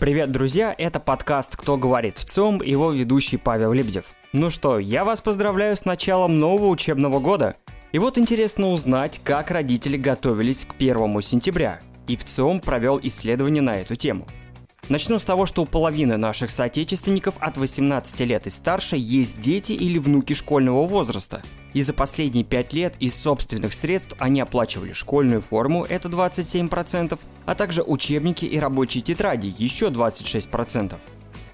Привет, друзья! Это подкаст «Кто говорит в ЦОМ» и его ведущий Павел Лебедев. Ну что, я вас поздравляю с началом нового учебного года. И вот интересно узнать, как родители готовились к первому сентября. И в ЦИОМ провел исследование на эту тему – Начну с того, что у половины наших соотечественников от 18 лет и старше есть дети или внуки школьного возраста. И за последние 5 лет из собственных средств они оплачивали школьную форму, это 27%, а также учебники и рабочие тетради, еще 26%.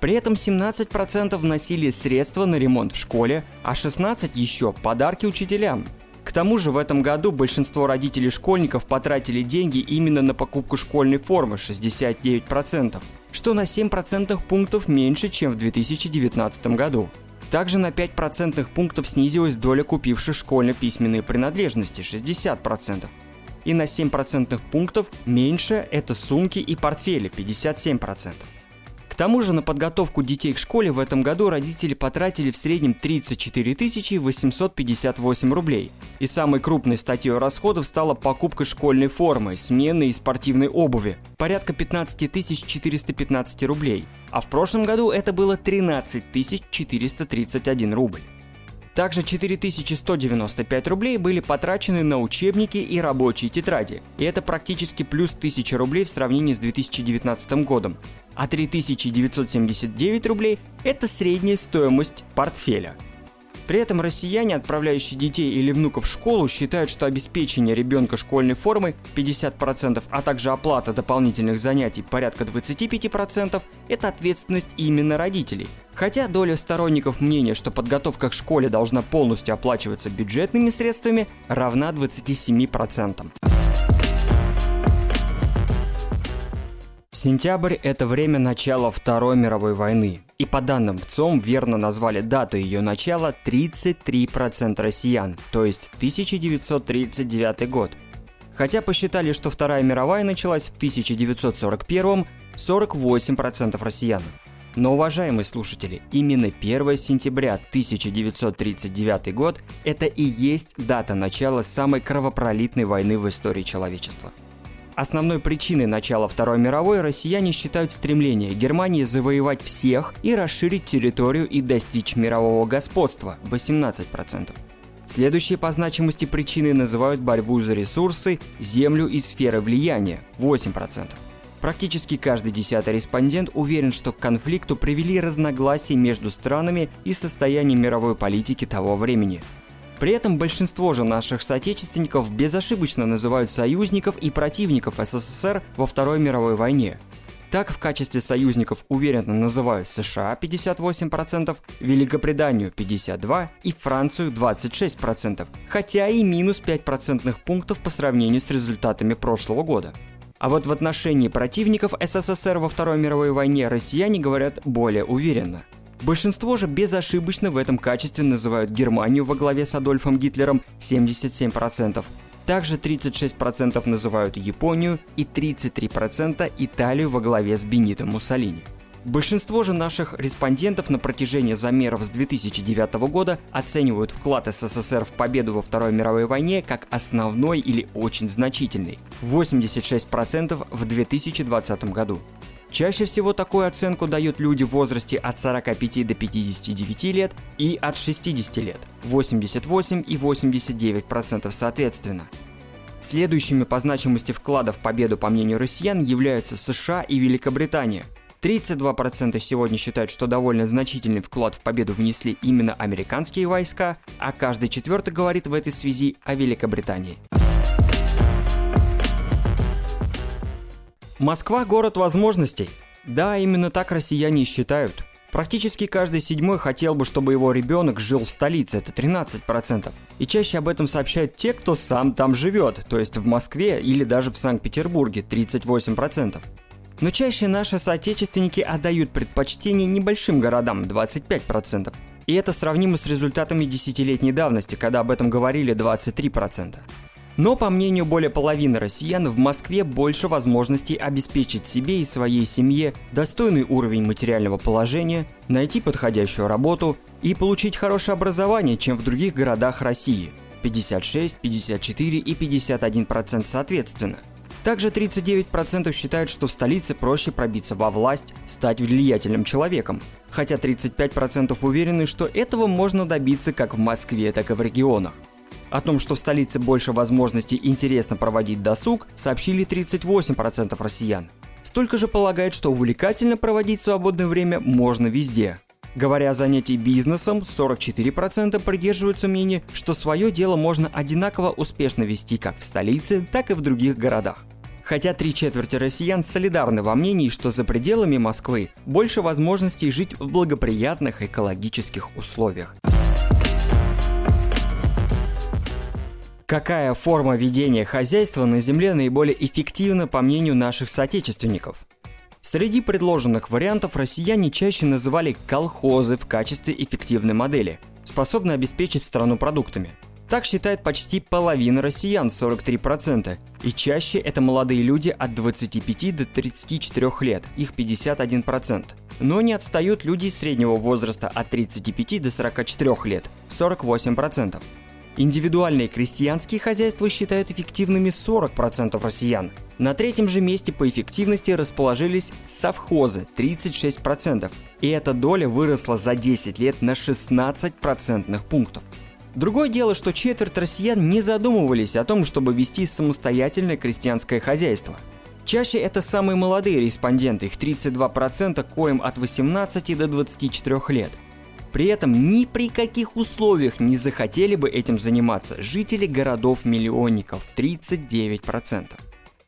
При этом 17% вносили средства на ремонт в школе, а 16% еще подарки учителям. К тому же в этом году большинство родителей школьников потратили деньги именно на покупку школьной формы 69%, что на 7 процентных пунктов меньше, чем в 2019 году. Также на 5 процентных пунктов снизилась доля купивших школьно-письменные принадлежности 60%. И на 7 процентных пунктов меньше это сумки и портфели 57%. Тому же на подготовку детей к школе в этом году родители потратили в среднем 34 858 рублей. И самой крупной статьей расходов стала покупка школьной формы, сменной и спортивной обуви – порядка 15 415 рублей. А в прошлом году это было 13 431 рубль. Также 4195 рублей были потрачены на учебники и рабочие тетради, и это практически плюс 1000 рублей в сравнении с 2019 годом. А 3979 рублей – это средняя стоимость портфеля – при этом россияне, отправляющие детей или внуков в школу, считают, что обеспечение ребенка школьной формой 50%, а также оплата дополнительных занятий порядка 25% – это ответственность именно родителей. Хотя доля сторонников мнения, что подготовка к школе должна полностью оплачиваться бюджетными средствами, равна 27%. Сентябрь – это время начала Второй мировой войны. И по данным ВЦОМ верно назвали дату ее начала 33% россиян, то есть 1939 год. Хотя посчитали, что Вторая мировая началась в 1941 48% россиян. Но, уважаемые слушатели, именно 1 сентября 1939 год – это и есть дата начала самой кровопролитной войны в истории человечества – Основной причиной начала Второй мировой россияне считают стремление Германии завоевать всех и расширить территорию и достичь мирового господства – 18%. Следующие по значимости причины называют борьбу за ресурсы, землю и сферы влияния – 8%. Практически каждый десятый респондент уверен, что к конфликту привели разногласия между странами и состоянием мировой политики того времени – при этом большинство же наших соотечественников безошибочно называют союзников и противников СССР во Второй мировой войне. Так, в качестве союзников уверенно называют США 58%, Великобританию 52% и Францию 26%, хотя и минус 5 процентных пунктов по сравнению с результатами прошлого года. А вот в отношении противников СССР во Второй мировой войне россияне говорят более уверенно – Большинство же безошибочно в этом качестве называют Германию во главе с Адольфом Гитлером 77%. Также 36% называют Японию и 33% Италию во главе с Бенито Муссолини. Большинство же наших респондентов на протяжении замеров с 2009 года оценивают вклад СССР в победу во Второй мировой войне как основной или очень значительный – 86% в 2020 году. Чаще всего такую оценку дают люди в возрасте от 45 до 59 лет и от 60 лет – 88 и 89% соответственно. Следующими по значимости вклада в победу, по мнению россиян, являются США и Великобритания. 32% сегодня считают, что довольно значительный вклад в победу внесли именно американские войска, а каждый четвертый говорит в этой связи о Великобритании. Москва – город возможностей. Да, именно так россияне считают. Практически каждый седьмой хотел бы, чтобы его ребенок жил в столице, это 13%. И чаще об этом сообщают те, кто сам там живет, то есть в Москве или даже в Санкт-Петербурге, 38%. Но чаще наши соотечественники отдают предпочтение небольшим городам, 25%. И это сравнимо с результатами десятилетней давности, когда об этом говорили 23%. Но, по мнению более половины россиян, в Москве больше возможностей обеспечить себе и своей семье достойный уровень материального положения, найти подходящую работу и получить хорошее образование, чем в других городах России – 56, 54 и 51% соответственно. Также 39% считают, что в столице проще пробиться во власть, стать влиятельным человеком. Хотя 35% уверены, что этого можно добиться как в Москве, так и в регионах. О том, что в столице больше возможностей интересно проводить досуг, сообщили 38% россиян. Столько же полагает, что увлекательно проводить свободное время можно везде. Говоря о занятии бизнесом, 44% придерживаются мнения, что свое дело можно одинаково успешно вести как в столице, так и в других городах. Хотя три четверти россиян солидарны во мнении, что за пределами Москвы больше возможностей жить в благоприятных экологических условиях. Какая форма ведения хозяйства на Земле наиболее эффективна по мнению наших соотечественников? Среди предложенных вариантов россияне чаще называли колхозы в качестве эффективной модели, способной обеспечить страну продуктами. Так считает почти половина россиян, 43%, и чаще это молодые люди от 25 до 34 лет, их 51%. Но не отстают люди среднего возраста от 35 до 44 лет, 48%. Индивидуальные крестьянские хозяйства считают эффективными 40% россиян. На третьем же месте по эффективности расположились совхозы – 36%. И эта доля выросла за 10 лет на 16 процентных пунктов. Другое дело, что четверть россиян не задумывались о том, чтобы вести самостоятельное крестьянское хозяйство. Чаще это самые молодые респонденты, их 32%, коим от 18 до 24 лет – при этом ни при каких условиях не захотели бы этим заниматься жители городов-миллионников 39%.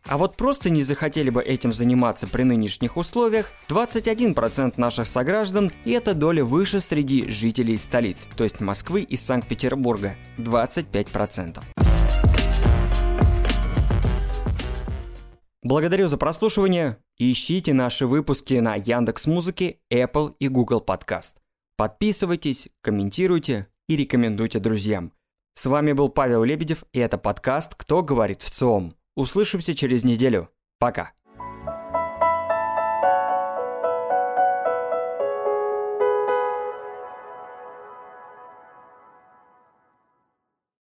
А вот просто не захотели бы этим заниматься при нынешних условиях 21% наших сограждан, и эта доля выше среди жителей столиц, то есть Москвы и Санкт-Петербурга – 25%. Благодарю за прослушивание. Ищите наши выпуски на Яндекс Музыке, Apple и Google Podcast. Подписывайтесь, комментируйте и рекомендуйте друзьям. С вами был Павел Лебедев, и это подкаст «Кто говорит в ЦИОМ». Услышимся через неделю. Пока.